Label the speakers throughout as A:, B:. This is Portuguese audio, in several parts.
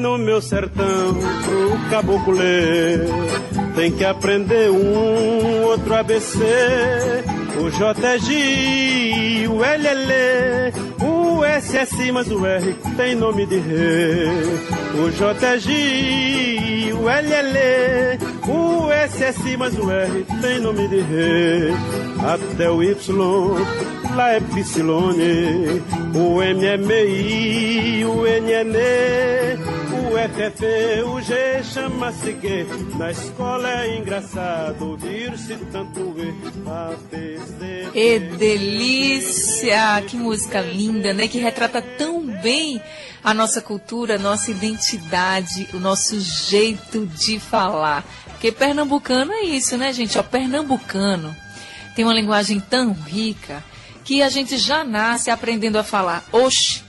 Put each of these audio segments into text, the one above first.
A: No meu sertão, o caboclo lê, tem que aprender um outro ABC. O J é G, o L é Lê, o S é C, mas o R tem nome de rei. O J é G, o L é Lê, o S é C, mas o R tem nome de rei. Até o Y, lá é Psilone, o M é o N é é o G chama-se G. Na escola é engraçado ouvir-se tanto E, A, B, C.
B: E delícia! Que música linda, né? Que retrata tão bem a nossa cultura, a nossa identidade, o nosso jeito de falar. Porque pernambucano é isso, né, gente? Ó, pernambucano tem uma linguagem tão rica que a gente já nasce aprendendo a falar oxe,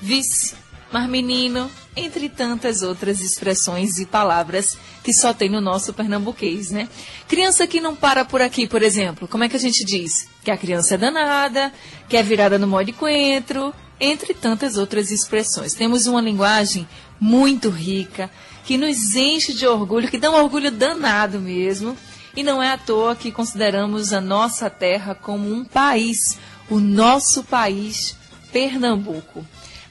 B: vice, mas menino, entre tantas outras expressões e palavras que só tem no nosso pernambuquês, né? Criança que não para por aqui, por exemplo, como é que a gente diz? Que a criança é danada, que é virada no mó de coentro, entre tantas outras expressões. Temos uma linguagem muito rica, que nos enche de orgulho, que dá um orgulho danado mesmo. E não é à toa que consideramos a nossa terra como um país, o nosso país, Pernambuco.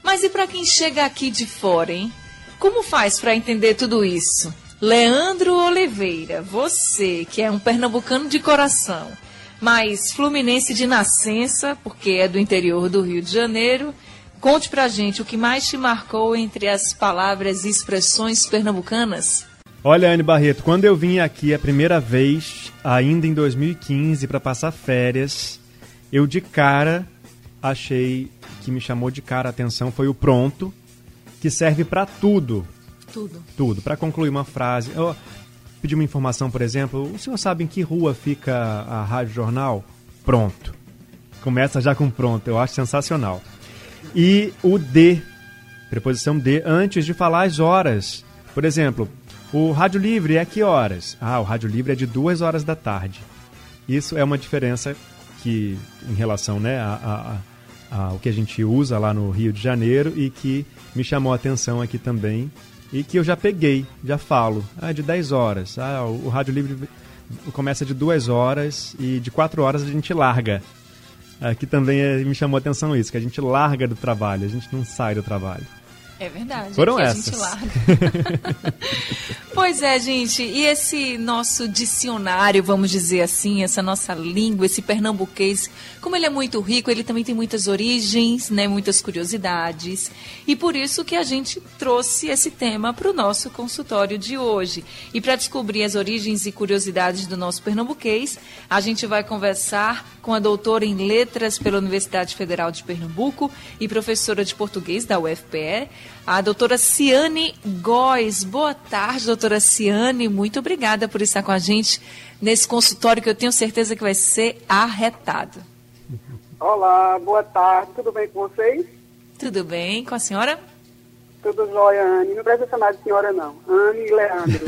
B: Mas e para quem chega aqui de fora, hein? Como faz para entender tudo isso? Leandro Oliveira, você que é um pernambucano de coração, mas fluminense de nascença, porque é do interior do Rio de Janeiro, conte pra gente o que mais te marcou entre as palavras e expressões pernambucanas.
C: Olha, Anne Barreto, quando eu vim aqui a primeira vez, ainda em 2015, para passar férias, eu de cara achei que me chamou de cara a atenção foi o pronto, que serve para tudo.
B: Tudo.
C: Tudo. Para concluir uma frase. Eu pedi uma informação, por exemplo. O senhor sabe em que rua fica a Rádio Jornal? Pronto. Começa já com pronto. Eu acho sensacional. E o D, preposição D, antes de falar as horas. Por exemplo, o Rádio Livre é que horas? Ah, o Rádio Livre é de duas horas da tarde. Isso é uma diferença que, em relação né, a, a, a, ao que a gente usa lá no Rio de Janeiro e que me chamou a atenção aqui também e que eu já peguei, já falo. Ah, de 10 horas. Ah, o, o Rádio Livre começa de duas horas e de quatro horas a gente larga. Aqui também é, me chamou a atenção isso, que a gente larga do trabalho, a gente não sai do trabalho.
B: É verdade.
C: Foram essas.
B: A gente larga. pois é, gente. E esse nosso dicionário, vamos dizer assim, essa nossa língua, esse pernambuquês, como ele é muito rico, ele também tem muitas origens, né, muitas curiosidades. E por isso que a gente trouxe esse tema para o nosso consultório de hoje. E para descobrir as origens e curiosidades do nosso pernambuquês, a gente vai conversar com a doutora em letras pela Universidade Federal de Pernambuco e professora de português da UFPE, a doutora Ciane Góes. Boa tarde, doutora Ciane. Muito obrigada por estar com a gente nesse consultório que eu tenho certeza que vai ser arretado.
D: Olá, boa tarde. Tudo bem com vocês?
B: Tudo bem com a senhora?
D: Tudo jóia, Anne. Não precisa chamar de senhora, não. Anne e Leandro.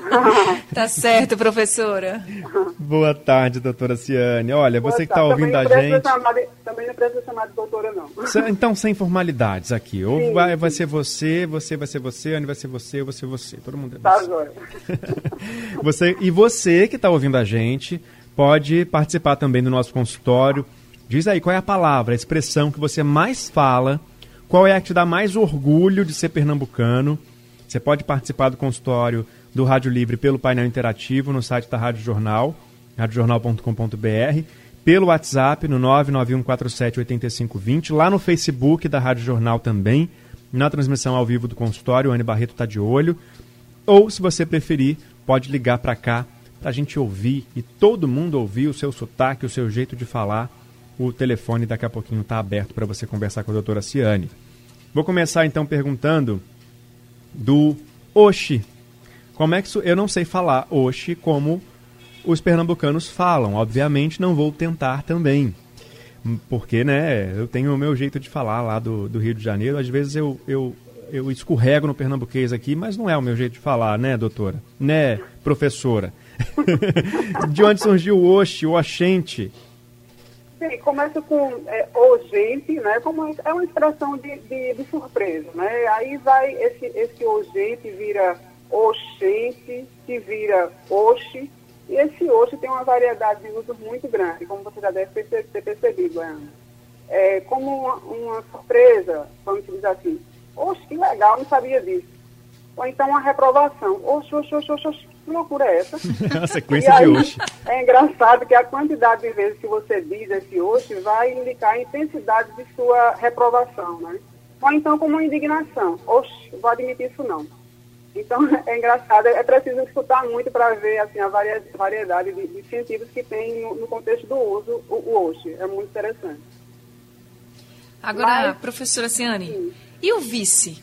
B: tá certo, professora.
C: Boa tarde, doutora Ciane. Olha,
D: Boa
C: você que está ouvindo a gente.
D: de- também não precisa chamar de doutora, não.
C: Então, sem formalidades aqui. Ou
D: Sim,
C: vai,
D: sim.
C: vai ser você, você vai ser você, Anne vai ser você, eu vou ser você. Todo mundo é
D: Tá jóia.
C: Você, e você que está ouvindo a gente pode participar também do nosso consultório. Diz aí qual é a palavra, a expressão que você mais fala, qual é a que te dá mais orgulho de ser pernambucano. Você pode participar do consultório do Rádio Livre pelo painel interativo no site da Rádio Jornal, radiojornal.com.br, pelo WhatsApp no 991478520, lá no Facebook da Rádio Jornal também, na transmissão ao vivo do consultório, o Anne Barreto está de olho. Ou, se você preferir, pode ligar para cá para a gente ouvir e todo mundo ouvir o seu sotaque, o seu jeito de falar. O telefone daqui a pouquinho está aberto para você conversar com a doutora Ciane. Vou começar então perguntando do Oxi. Como é que eu não sei falar Oxi como os pernambucanos falam. Obviamente não vou tentar também. Porque, né, eu tenho o meu jeito de falar lá do, do Rio de Janeiro. Às vezes eu, eu, eu escorrego no pernambuquês aqui, mas não é o meu jeito de falar, né, doutora? Né, professora? de onde surgiu o Oxi, o Oxente?
D: Sim, começa com é, o gente, né? Como é uma expressão de, de, de, surpresa, né? Aí vai esse, esse o gente vira oxente, que vira oxi, e esse oxi tem uma variedade de usos muito grande, como você já deve ter percebido, Ana. É, como uma, uma surpresa, vamos dizer assim, oxe, que legal, não sabia disso. Ou então uma reprovação, oxe, oxe, oxe, oxe, oxe que loucura é essa?
C: a sequência aí, de hoje.
D: É engraçado que a quantidade de vezes que você diz esse hoje vai indicar a intensidade de sua reprovação, né? Ou então como uma indignação. Oxe, vou admitir isso não. Então, é engraçado, é preciso escutar muito para ver assim, a variedade de, de sentidos que tem no, no, contexto do uso o, o. É muito interessante.
B: Agora, Mas, professora Ciane, sim. e o vice?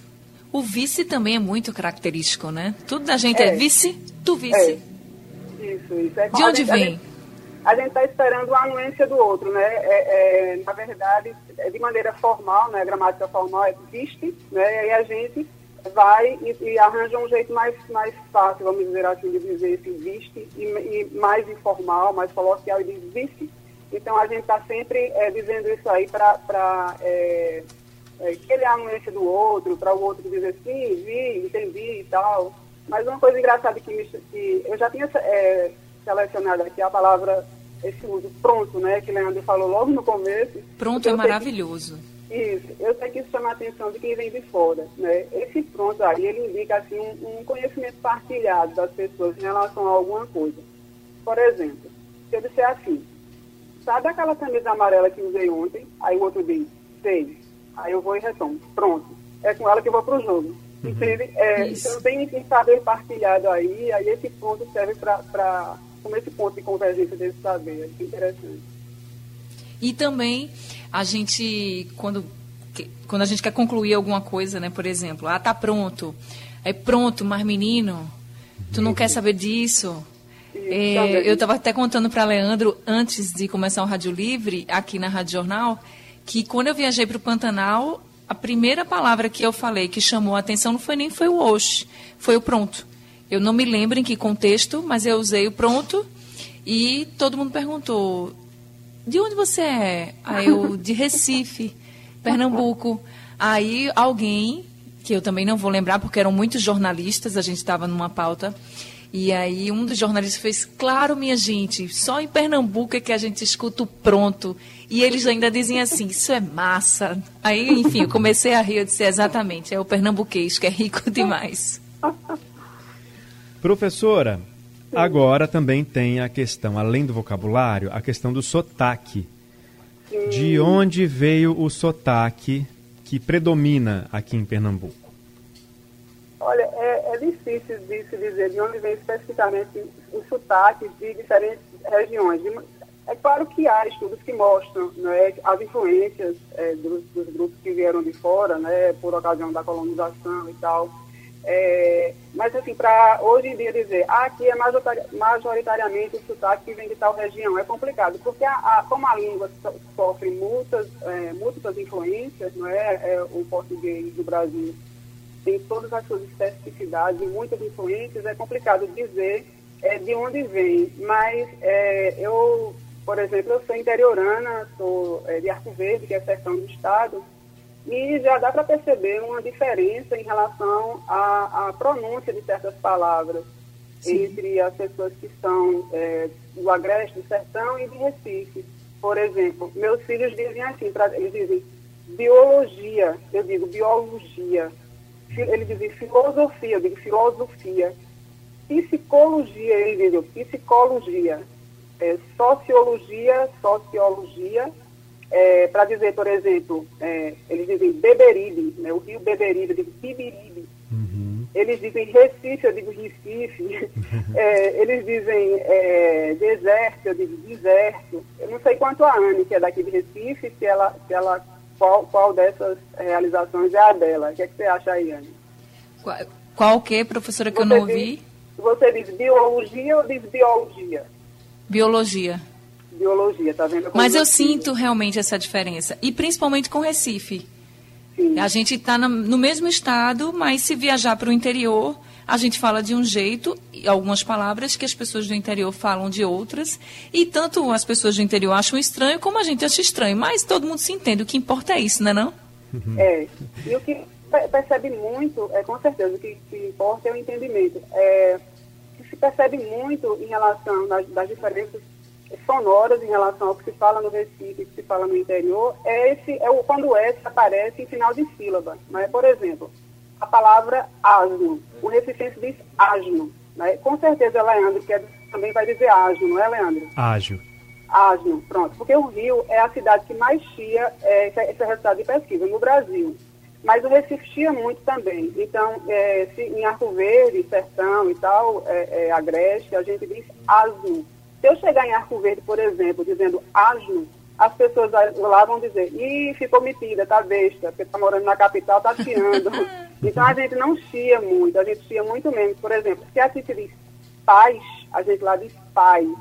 B: O vice também é muito característico, né? Tudo da gente é, é vice, tu vice.
D: É. Isso, isso. É
B: de onde gente, vem?
D: A gente está esperando a anuência do outro, né? É, é, na verdade, é de maneira formal, né? A gramática formal é viste, né? E a gente vai e, e, arranja um jeito mais, mais fácil, vamos dizer assim, de dizer esse viste, e, e mais informal, mais coloquial, e diz viste. Então a gente está sempre é, dizendo isso aí para é, é, que ele é a do outro, para o outro dizer sim, vi, entendi e tal. Mas uma coisa engraçada que, me, que eu já tinha é, selecionado aqui a palavra, esse uso pronto, né, que Leandro falou logo no começo.
B: Pronto é maravilhoso.
D: Que, isso, eu sei que isso chama a atenção de quem vem de fora, né? Esse pronto aí, ele indica, assim, um, um conhecimento partilhado das pessoas em relação a alguma coisa. Por exemplo, se eu disser assim, sabe aquela camisa amarela que usei ontem? Aí o outro diz, sei. Aí eu vou e retomo. Pronto. É com ela que eu vou para o jogo. Uhum. Entende? É, então tem que saber partilhado aí, aí esse ponto serve para como esse ponto de convergência desse saber. É interessante.
B: E também a gente, quando, quando a gente quer concluir alguma coisa, né? Por exemplo, ah, tá pronto. É pronto, mas menino, tu não quer saber disso? É, eu estava até contando para Leandro, antes de começar o Rádio Livre, aqui na Rádio Jornal, que quando eu viajei para o Pantanal, a primeira palavra que eu falei que chamou a atenção não foi nem foi o oxe, foi o pronto. Eu não me lembro em que contexto, mas eu usei o pronto e todo mundo perguntou: de onde você é? Aí eu, de Recife, Pernambuco. Aí alguém, que eu também não vou lembrar porque eram muitos jornalistas, a gente estava numa pauta, e aí um dos jornalistas fez, claro, minha gente, só em Pernambuco é que a gente escuta o pronto. E eles ainda dizem assim, isso é massa. Aí, enfim, eu comecei a rir, eu disse, exatamente, é o pernambuquês que é rico demais.
C: Professora, agora também tem a questão, além do vocabulário, a questão do sotaque. De onde veio o sotaque que predomina aqui em Pernambuco?
D: Olha, é, é, difícil de se dizer de onde vem especificamente os sotaques de diferentes regiões. É claro que há estudos que mostram né, as influências é, dos, dos, grupos que vieram de fora, né, por ocasião da colonização e tal. É, mas, assim, para hoje em dia dizer, ah, aqui é majoritariamente o sotaque que vem de tal região, é complicado, porque a, a, como a língua sofre muitas, é, múltiplas influências, não é, é o português do Brasil tem todas as suas especificidades e muitas influências, é complicado dizer é, de onde vem. Mas é, eu, por exemplo, eu sou interiorana, sou é, de Arco Verde, que é sertão do estado, e já dá para perceber uma diferença em relação à, à pronúncia de certas palavras Sim. entre as pessoas que são é, do Agreste, do Sertão e de Recife. Por exemplo, meus filhos dizem assim, pra, eles dizem biologia, eu digo biologia ele dizia filosofia, eu digo filosofia. Psicologia, ele diz psicologia. É, sociologia, sociologia. É, Para dizer, por exemplo, é, eles dizem Beberibe, né, o rio Beberibe, eu digo Bibiribe. Uhum. eles dizem Recife, eu digo Recife, é, eles dizem é, deserto, eu digo deserto. Eu não sei quanto a Anne, que é daqui de Recife, se ela, se ela qual, qual dessas realizações é a dela. O que, é que você acha aí, Anne?
B: Qual, qual que, professora, que você eu não ouvi?
D: Diz, você diz biologia ou diz biologia?
B: Biologia.
D: Biologia, tá vendo?
B: Mas eu sinto realmente essa diferença. E principalmente com Recife. Sim. A gente está no mesmo estado, mas se viajar para o interior, a gente fala de um jeito, algumas palavras que as pessoas do interior falam de outras, e tanto as pessoas do interior acham estranho, como a gente acha estranho, mas todo mundo se entende, o que importa é isso, não é não?
D: É, e o que percebe muito, é com certeza, o que, que importa é o entendimento. É, o que se percebe muito em relação das, das diferenças sonoras em relação ao que se fala no Recife e que se fala no interior é, esse, é o, quando o S aparece em final de sílaba. Né? Por exemplo, a palavra asno. O recifense diz asno. Né? Com certeza, Leandro, que é, também vai dizer asno, não é, Leandro?
C: Ágil.
D: Asno, pronto. Porque o Rio é a cidade que mais chia, é, esse, esse é resultado de pesquisa, no Brasil. Mas o Recife chia muito também. Então, é, se, em Arco Verde, Sertão e tal, é, é, Agreste, a gente diz asno. Se eu chegar em Arco Verde, por exemplo, dizendo asno, as pessoas lá vão dizer, ih, ficou metida, tá besta, porque tá morando na capital, tá chiando. então a gente não chia muito, a gente chia muito menos. Por exemplo, se aqui se diz paz, a gente lá diz pai.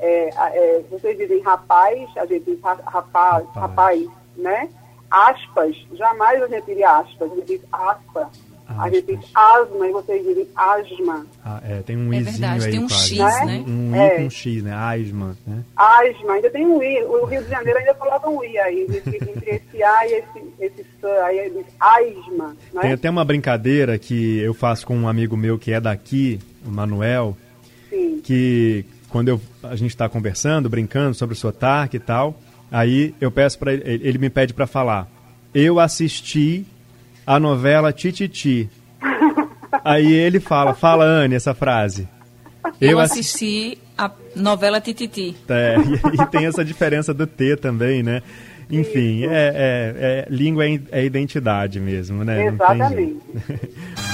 D: É, é, vocês dizem rapaz, a gente diz rapaz, rapaz, rapaz né? Aspas, jamais a gente diria aspas, a gente diz aspa. A gente diz asma e vocês dizem asma.
C: Ah, é, tem um é izinho
B: verdade,
C: aí
B: tem um
C: quase.
B: X, né?
C: Um, um
D: É.
C: I com X, né? Asma, né?
D: Asma, ainda tem um I. O Rio de Janeiro ainda coloca um I aí, entre, entre esse A e esse, esse S, aí ele diz asma, né?
C: Tem até uma brincadeira que eu faço com um amigo meu que é daqui, o Manuel,
D: Sim.
C: que quando eu, a gente está conversando, brincando sobre o sotaque e tal, aí eu peço para ele, ele me pede para falar. Eu assisti a novela Tititi. Aí ele fala, fala Anne essa frase.
B: Eu,
C: assi-
B: assisti a novela Tititi.
C: É, e, e tem essa diferença do T também, né? Enfim, é, é- é- língua é, é identidade mesmo, né?
D: Exatamente.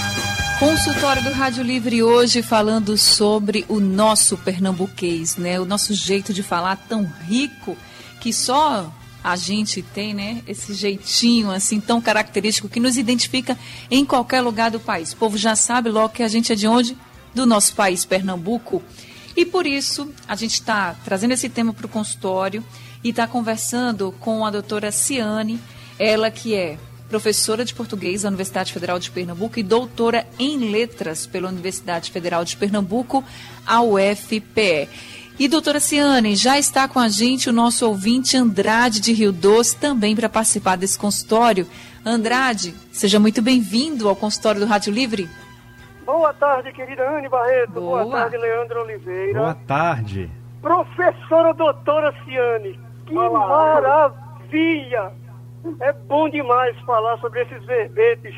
B: Consultório do Rádio Livre hoje falando sobre o nosso pernambuquês, né? O nosso jeito de falar tão rico que só a gente tem, né? Esse jeitinho assim tão característico que nos identifica em qualquer lugar do país. O povo já sabe logo que a gente é de onde? Do nosso país, Pernambuco. E por isso a gente está trazendo esse tema para o consultório e está conversando com a doutora Ciane, ela que é professora de português da Universidade Federal de Pernambuco e doutora em letras pela Universidade Federal de Pernambuco, a UFPE. E doutora Ciane, já está com a gente o nosso ouvinte Andrade de Rio Doce também para participar desse consultório. Andrade, seja muito bem-vindo ao consultório do Rádio Livre.
E: Boa tarde, querida Anne Barreto.
B: Boa.
E: Boa, tarde, Leandro Oliveira.
C: Boa tarde.
E: Professora doutora Ciane. Que maravilha! É bom demais falar sobre esses verbetes,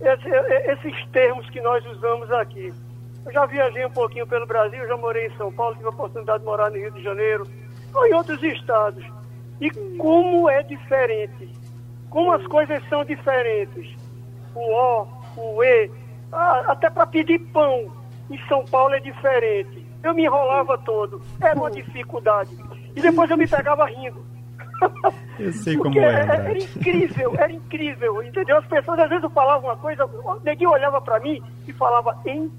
E: esse- e- esses termos que nós usamos aqui. Eu já viajei um pouquinho pelo Brasil, já morei em São Paulo, tive a oportunidade de morar no Rio de Janeiro, ou em outros estados. E como é diferente, como as coisas são diferentes. O O, o E, ah, até para pedir pão em São Paulo é diferente. Eu me enrolava todo, era uma dificuldade. E depois eu me pegava rindo.
C: Eu sei como é,
E: era, era
C: Andrade.
E: incrível, era incrível, entendeu? As pessoas às vezes falavam uma coisa, neguinho olhava pra mim e falava em.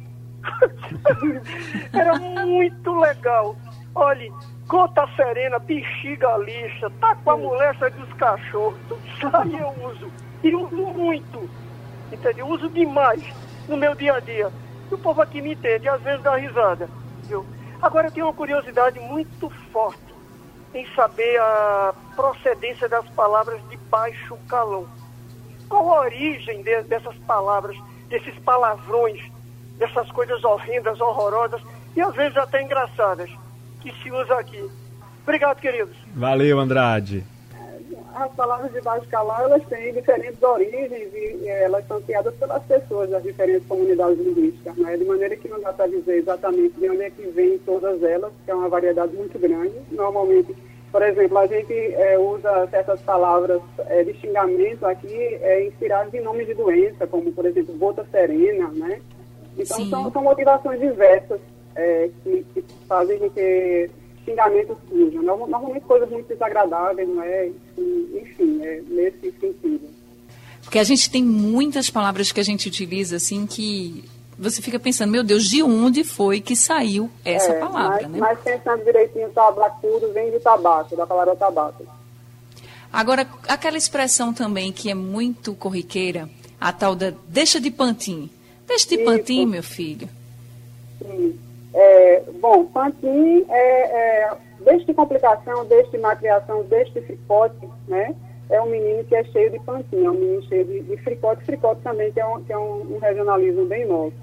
E: era muito legal. Olhe, gota serena, bexiga lixa, tá com a moléstia dos cachorros, aí eu uso. E uso muito, entendeu? Uso demais no meu dia a dia. E o povo aqui me entende, às vezes dá risada, viu? Agora eu tenho uma curiosidade muito forte em saber a procedência das palavras de baixo calão. Qual a origem de- dessas palavras, desses palavrões, dessas coisas horrendas, horrorosas e às vezes até engraçadas que se usa aqui? Obrigado, queridos.
C: Valeu, Andrade.
D: As palavras de baixo calão, elas têm diferentes origens e elas são criadas pelas pessoas das diferentes comunidades linguísticas, não é? De maneira que não dá para dizer exatamente de onde é que vem todas elas, que é uma variedade muito grande. Normalmente Por exemplo, a gente é, usa certas palavras é, de xingamento aqui é, inspiradas em nomes de doença, como, por exemplo, gota serena, né? Então, são, são, motivações diversas é, que, que, fazem com que xingamentos surjam. Normalmente coisas muito desagradáveis, não é? Enfim, é nesse sentido.
B: Porque a gente tem muitas palavras que a gente utiliza, assim, que você fica pensando, meu Deus, de onde foi que saiu essa é, palavra,
D: mas,
B: né?
D: Mas pensando direitinho, tabacudo vem de tabaco, da palavra tabaco.
B: Agora, aquela expressão também que é muito corriqueira, a tal da deixa de pantim. Deixa de pantim, meu filho.
D: Sim. É, bom, pantim é, é deixa de complicação, deixa de macriação, deixa de fricote, né? é um menino que é cheio de pantinha, é um menino cheio de, de fricote, fricote também, que é um, que é um, um regionalismo bem nosso.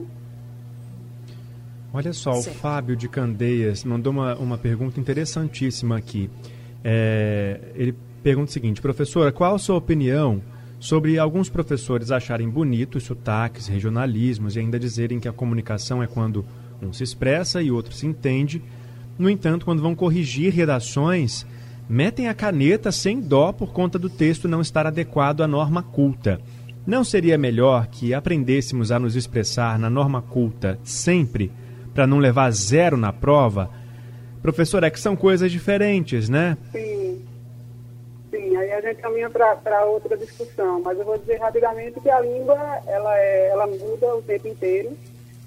C: Olha só, Sim. o Fábio de Candeias mandou uma, uma pergunta interessantíssima aqui. É, ele pergunta o seguinte, professora, qual a sua opinião sobre alguns professores acharem bonitos sotaques, regionalismos e ainda dizerem que a comunicação é quando um se expressa e outro se entende? No entanto, quando vão corrigir redações, metem a caneta sem dó por conta do texto não estar adequado à norma culta. Não seria melhor que aprendêssemos a nos expressar na norma culta sempre, para não levar zero na prova? Professor, é que são coisas diferentes, né?
D: Sim. Gente caminha para outra discussão, mas eu vou dizer rapidamente que a língua ela, é, ela muda o tempo inteiro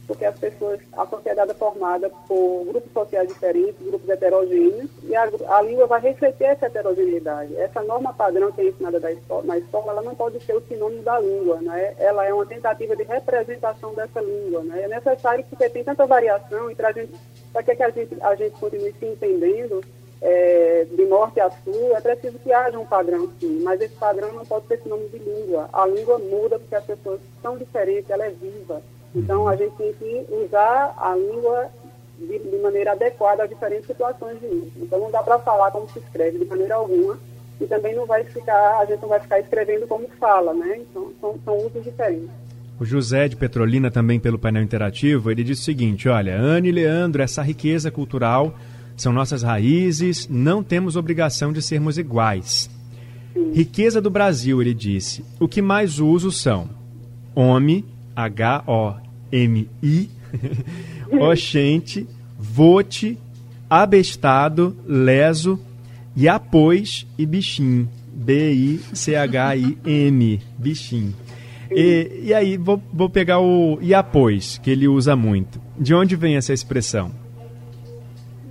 D: porque as pessoas, a sociedade é formada por grupos sociais diferentes, grupos heterogêneos, e a, a língua vai refletir essa heterogeneidade. Essa norma padrão que é ensinada da escola, na escola, ela não pode ser o sinônimo da língua, né? Ela é uma tentativa de representação dessa língua, né? É necessário porque tem tanta variação e para que a gente, a gente continue se entendendo é, de norte a sul, é preciso que haja um padrão, sim, mas esse padrão não pode ser sinônimo de língua. A língua muda porque as pessoas são diferentes, ela é viva. Então, a gente tem que usar a língua de, de maneira adequada a diferentes situações de uso. Então, não dá para falar como se escreve de maneira alguma e também não vai ficar, a gente não vai ficar escrevendo como fala, né? Então, são, são usos diferentes.
C: O José de Petrolina, também pelo painel interativo, ele diz o seguinte: olha, Anne e Leandro, essa riqueza cultural são nossas raízes, não temos obrigação de sermos iguais. Riqueza do Brasil, ele disse. O que mais uso são homem, H-O M-I, oxente, vote, abestado, leso, e após e bichinho. B-I-C-H-I-M, bichinho. E, e aí, vou, vou pegar o e após, que ele usa muito. De onde vem essa expressão?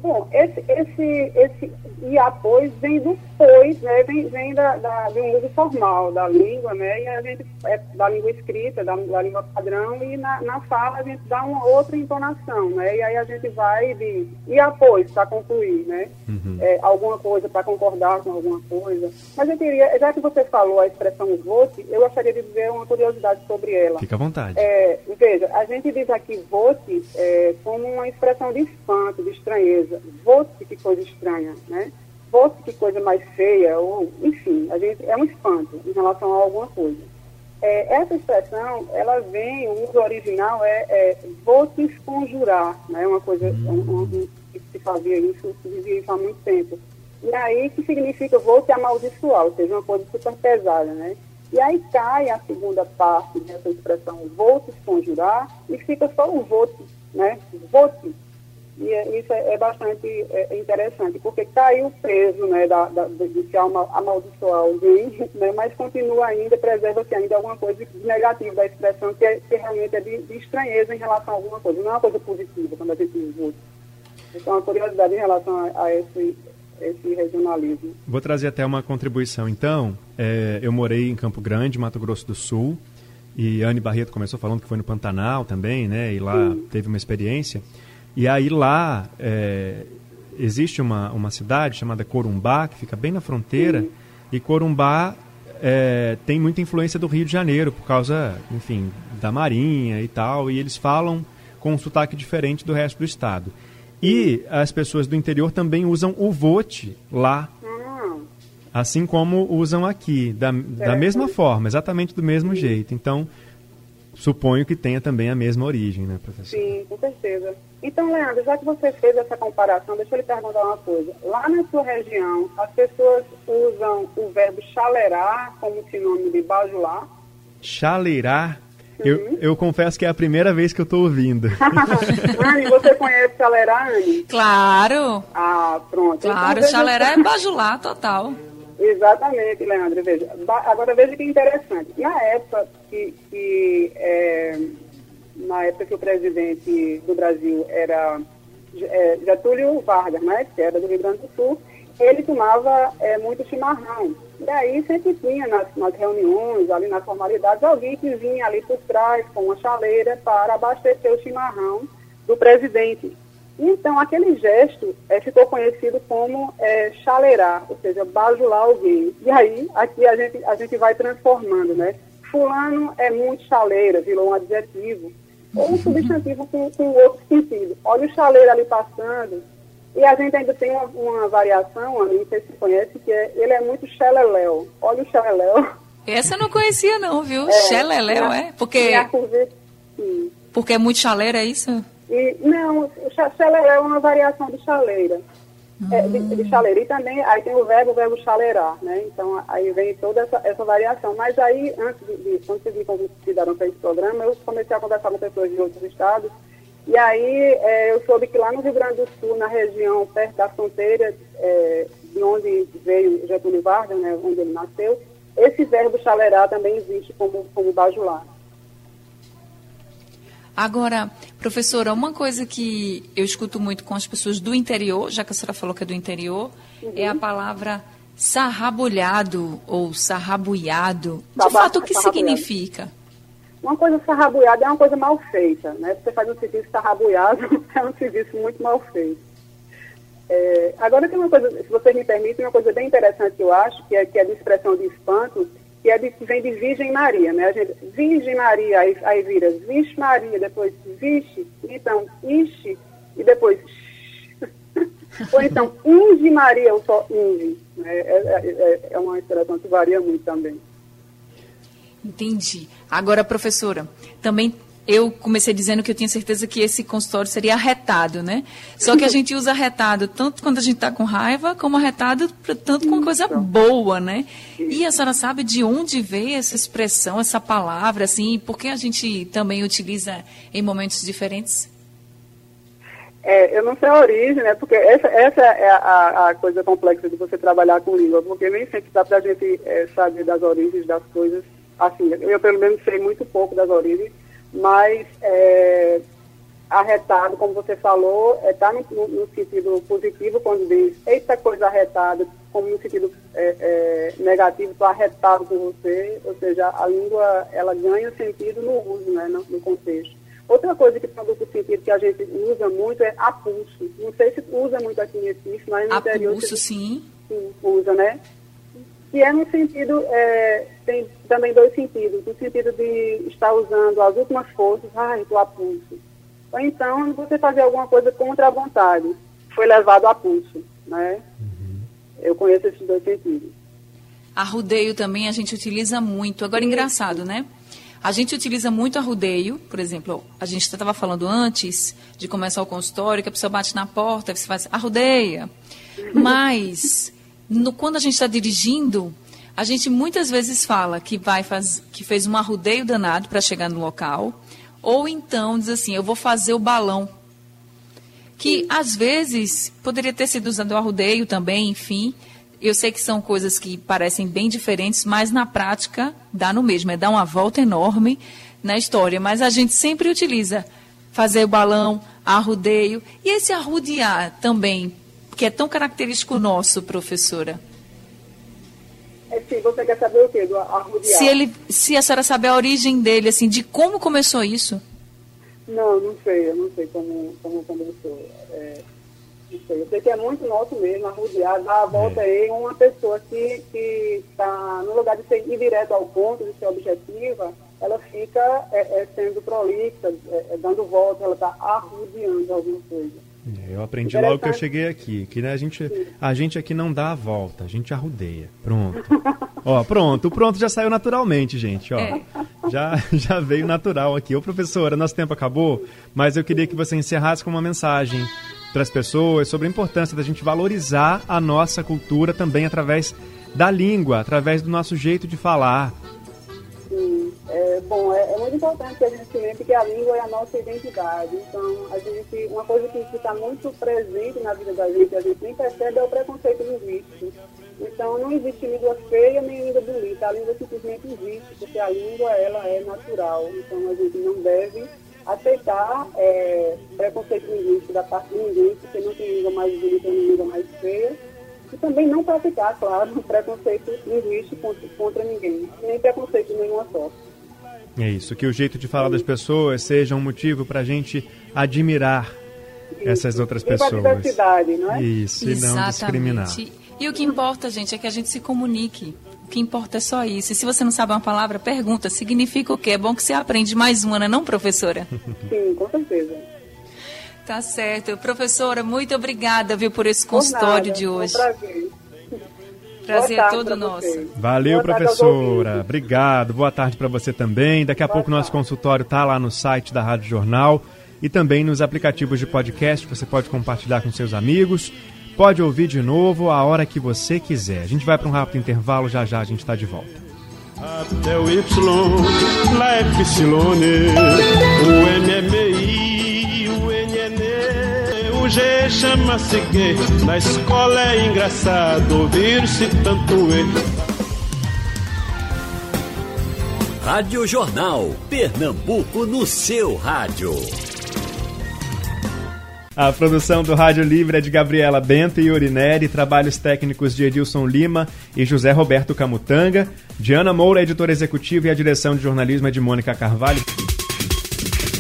D: Bom, esse, esse, esse e após vem do pois, né? Vem, vem da, da, um uso formal da língua, né? E a gente, é, da língua escrita, da, da língua padrão, e na, na fala a gente dá uma outra entonação, né? E aí a gente vai de e após, para concluir, né? Uhum. É, alguma coisa, para concordar com alguma coisa. Mas eu queria, já que você falou a expressão vote, eu gostaria de dizer uma curiosidade sobre ela.
C: Fica à vontade.
D: É, veja, a gente diz aqui vote é, como uma expressão de espanto, de estranheza. Vote, que coisa estranha, né? fosse que coisa mais feia, ou, enfim, a gente, é um espanto em relação a alguma coisa. É, essa expressão, ela vem, o uso original é, é te conjurar, né? Uma coisa, um, um, que se fazia isso, se dizia isso há muito tempo. E aí, que significa vou te amaldiçoar, ou seja, uma coisa super pesada, né? E aí cai a segunda parte dessa expressão, vou te conjurar, e fica só o vote, né? Vote, e é, isso é, é bastante é, interessante, porque caiu o peso né, da, da, de se amaldiçoar alguém, né, mas continua ainda, preserva-se ainda alguma coisa negativa da expressão, que, é, que realmente é de, de, estranheza em relação a alguma coisa, não é uma coisa positiva quando a gente usa. Então, a curiosidade em relação a, a esse, esse regionalismo.
C: Vou trazer até uma contribuição, então. É, eu morei em Campo Grande, Mato Grosso do Sul, e Anne Barreto começou falando que foi no Pantanal também, né? E lá Sim. teve uma experiência. E aí lá é, existe uma, uma cidade chamada Corumbá, que fica bem na fronteira, uhum. e Corumbá é, tem muita influência do Rio de Janeiro, por causa, enfim, da Marinha e tal, e eles falam com um sotaque diferente do resto do estado. E as pessoas do interior também usam o vote lá, assim como usam aqui, da, da mesma forma, exatamente do mesmo jeito. Então, suponho que tenha também a mesma origem, né, professor?
D: Sim, com certeza. Então, Leandro, já que você fez essa comparação, deixa eu lhe perguntar uma coisa. Lá na sua região, as pessoas usam o verbo chalerar como sinônimo de bajular?
C: Chaleirar? Eu, eu confesso que é a primeira vez que eu estou ouvindo.
D: Anne, você conhece chalerar, Anne?
B: Claro,
D: Ah, pronto.
B: claro,
D: Então, veja
B: chaleira
D: só-
B: é bajular total.
D: Exatamente, Leandro. Veja. Ba- Agora veja que interessante. Na época que, que, é, na época que o presidente do Brasil era é, Getúlio Vargas, né, que era do Rio Grande do Sul, ele tomava é, muito chimarrão. E aí sempre tinha nas, nas reuniões, ali nas formalidades, alguém que vinha ali por trás com uma chaleira para abastecer o chimarrão do presidente. Então, aquele gesto eh, ficou conhecido como eh, chaleirar, ou seja, bajular alguém. E aí, aqui a gente, a gente vai transformando, né? Fulano é muito chaleira, virou um adjetivo. Ou um substantivo com, outro sentido. Olha o chaleiro ali passando. E a gente ainda tem uma, uma variação, Ana, não sei se você conhece, que é, ele é muito xeleléu. Olha o xeleléu.
B: Essa eu não conhecia não, viu? Xeleléu, é? Porque,
D: curva-
B: porque é muito chaleira, é isso?
D: E, não, o chaleira é uma variação de chaleira. É, de, de chaleira. E também aí tem o verbo, o verbo chaleirar, né? Então aí vem toda essa, essa variação. Mas aí, antes de, de quando vocês me convidaram para esse programa, eu comecei a conversar com pessoas de outros estados. E aí é, eu soube que lá no Rio Grande do Sul, na região perto da fronteira, é, de onde veio Getúlio Vargas, né, onde ele nasceu, esse verbo chaleirar também existe como, como bajular.
B: Agora, professora, uma coisa que eu escuto muito com as pessoas do interior, já que a senhora falou que é do interior, é a palavra sarrabulhado ou sarrabuiado. De fato, o que significa?
D: Uma coisa sarrabuiada é uma coisa mal feita, né? Você faz um serviço sarrabuiado, é um serviço muito mal feito. É, agora tem uma coisa, se vocês me permitem, uma coisa bem interessante que eu acho, que é, que é de expressão de espanto, que é de, vem de Virgem Maria, né? A gente, Virgem Maria, aí, aí vira Vixe Maria, depois Vixe, então Ixi, e depois Ou então Inge Maria, ou só Inge. Né? É, é, é- é uma expressão que varia muito também.
B: Entendi. Agora, professora, também eu comecei dizendo que eu tinha certeza que esse consultório seria arretado, né? Só que a gente usa arretado tanto quando a gente está com raiva, como arretado tanto com coisa boa, né? E a senhora sabe de onde veio essa expressão, essa palavra, assim, por que a gente também utiliza em momentos diferentes?
D: É, eu não sei a origem, né? Porque essa, essa é a, a coisa complexa de você trabalhar com língua, porque nem sempre dá para a gente é, saber das origens das coisas. Assim, eu pelo menos sei muito pouco das origens, mas é, arretado, como você falou, está no, no- no sentido positivo quando diz eita coisa arretada, como no sentido é, é, negativo, estou arretado com você, ou seja, a língua ela ganha sentido no uso, né, no, no contexto. Outra coisa que tem duplo sentido que a gente usa muito é apulso. Não sei se usa muito aqui em Recife, mas no interior
B: Apulso, sim.
D: sim, usa, né? Que é no sentido, é, tem também dois sentidos. No sentido de estar usando as últimas forças, ai, do apulso. Ou então você fazer alguma coisa contra a vontade. Foi levado a pulso, né? Eu conheço esses dois sentidos.
B: Arrudeio também a gente utiliza muito. Agora, engraçado, né? A gente utiliza muito arrudeio, por exemplo, a gente estava falando antes de começar o consultório, que a pessoa bate na porta, você faz arrudeia. Mas, no- quando a gente está dirigindo, a gente muitas vezes fala que, vai faz, que fez um arrudeio danado para chegar no local, ou então diz assim, eu vou fazer o balão que às vezes poderia ter sido usado o arrudeio também, enfim. Eu sei que são coisas que parecem bem diferentes, mas na prática dá no mesmo, é dar uma volta enorme na história. Mas a gente sempre utiliza fazer o balão, arrudeio. E esse arrudear também, que é tão característico nosso, professora.
D: É, sim, você quer saber o quê? Do?
B: Se, ele, se a senhora sabe a origem dele, assim, de como começou isso.
D: Não, não sei, eu não sei como, como começou. É, não sei. Eu sei que é muito nosso mesmo, arrudear, dar a volta aí, uma pessoa que está, no lugar de ser, ir direto ao ponto, de ser objetiva, ela fica é, é, sendo prolixa, é, é, dando volta, ela está arrudeando alguma coisa.
C: Eu aprendi logo que eu cheguei aqui, que né, a, gente, a gente aqui não dá a volta, a gente arrudeia. Pronto. ó, pronto, o pronto já saiu naturalmente, gente, ó.
B: É.
C: já, já veio natural aqui. Ô, professora, nosso tempo acabou, mas eu queria que você encerrasse com uma mensagem para as pessoas sobre a importância da gente valorizar a nossa cultura também através da língua, através do nosso jeito de falar.
D: É, bom, é, é, muito importante que a gente lembre que a língua é a nossa identidade. Então, a gente, uma coisa que está muito presente na vida da gente, a gente nem percebe, é o preconceito linguístico. Então, não existe língua feia nem língua bonita. A língua simplesmente existe, porque a língua ela é natural. Então, a gente não deve aceitar é, preconceito linguístico da parte de ninguém, porque não tem língua mais bonita nem língua mais feia. E também não praticar, claro, preconceito linguístico contra, contra ninguém, nem preconceito de nenhuma sorte.
C: É isso, que o jeito de falar das pessoas seja um motivo para a gente admirar isso. essas outras e pessoas.
D: diversidade, não é?
C: Isso, Exatamente. e não discriminar.
B: E o que importa, gente, é que a gente se comunique. O que importa é só isso. E se você não sabe uma palavra, pergunta. Significa o quê? É bom que você aprende mais uma, não, é não professora?
D: Sim, com certeza.
B: Tá certo. Professora, muito obrigada, viu, por esse consultório
D: de
B: hoje.
D: Um prazer.
B: Prazer é todo nosso.
C: Valeu, Boa professora. Obrigado. Boa tarde para você também. Daqui a Boa pouco o nosso consultório tá lá no site da Rádio Jornal e também nos aplicativos de podcast. Você pode compartilhar com seus amigos. Pode ouvir de novo a hora que você quiser. A gente vai para um rápido intervalo, já já a gente está de volta.
A: Até o Y, lá Epsilone, o chama-se gay. Na escola é engraçado ouvir-se tanto E.
F: Rádio Jornal, Pernambuco no seu rádio.
C: A produção do Rádio Livre é de Gabriela Bento e Urineri, trabalhos técnicos de Edilson Lima e José Roberto Camutanga. Diana Moura, editora executiva, e a direção de jornalismo é de Mônica Carvalho.